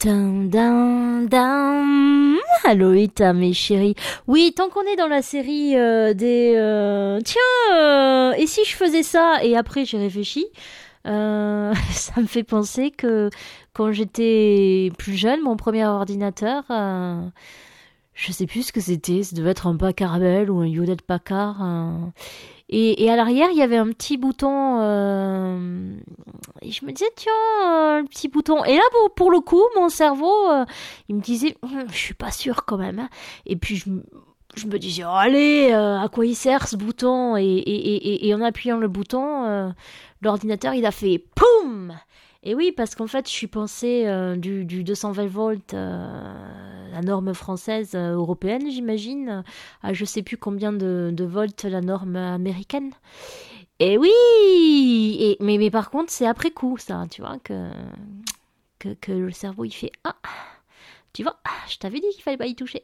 Dun, dun, dun. Aloïta, mes chéris. Oui, tant qu'on est dans la série euh, des... euh, Tiens, euh, et si je faisais ça? Et après, j'ai réfléchi. Ça me fait penser que quand j'étais plus jeune, mon premier ordinateur, je sais plus ce que c'était. Ça devait être un Packard ou un Hewlett Packard. Et, et à l'arrière, il y avait un petit bouton. Et je me disais, tiens, euh, un petit bouton. Et là, pour, pour le coup, mon cerveau, euh, il me disait, je suis pas sûre quand même. hein. Et puis, je, me- disais, oh, allez, euh, à quoi il sert ce bouton? Et, en appuyant le bouton, l'ordinateur, il a fait POUM Et oui, parce qu'en fait, je suis pensée du, du 220 volts, la norme française, européenne, j'imagine, à je sais plus combien de, de volts la norme américaine. Et oui mais, mais par contre, c'est après coup, ça, tu vois, que, que, le cerveau, il fait Ah, tu vois, ah, je t'avais dit qu'il fallait pas y toucher.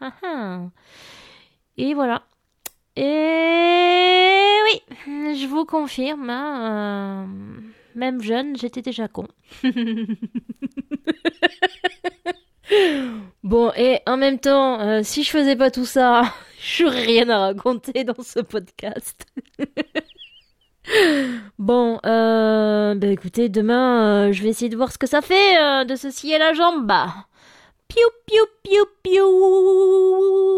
Ah, ah. Et voilà. Et oui, je vous confirme, hein, euh, même jeune, j'étais déjà con. Bon, et en même temps, euh, si je faisais pas tout ça, j'aurais rien à raconter dans ce podcast. Bon, euh, bah écoutez, demain, euh, je vais essayer de voir ce que ça fait euh, de se scier la jambe. Piou, piou, piou, piou.